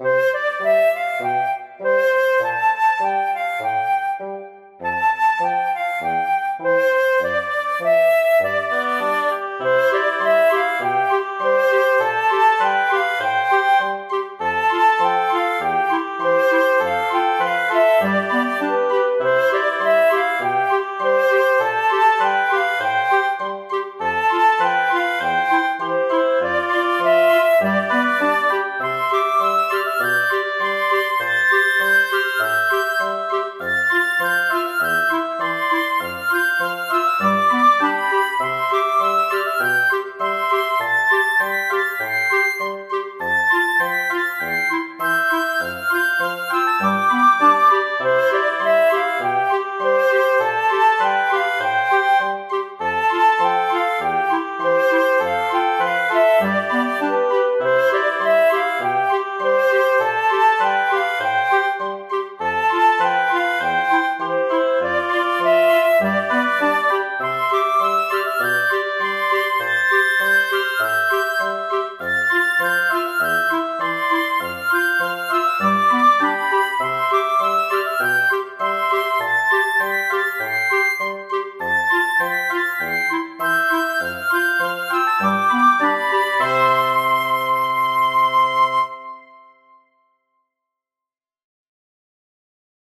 Música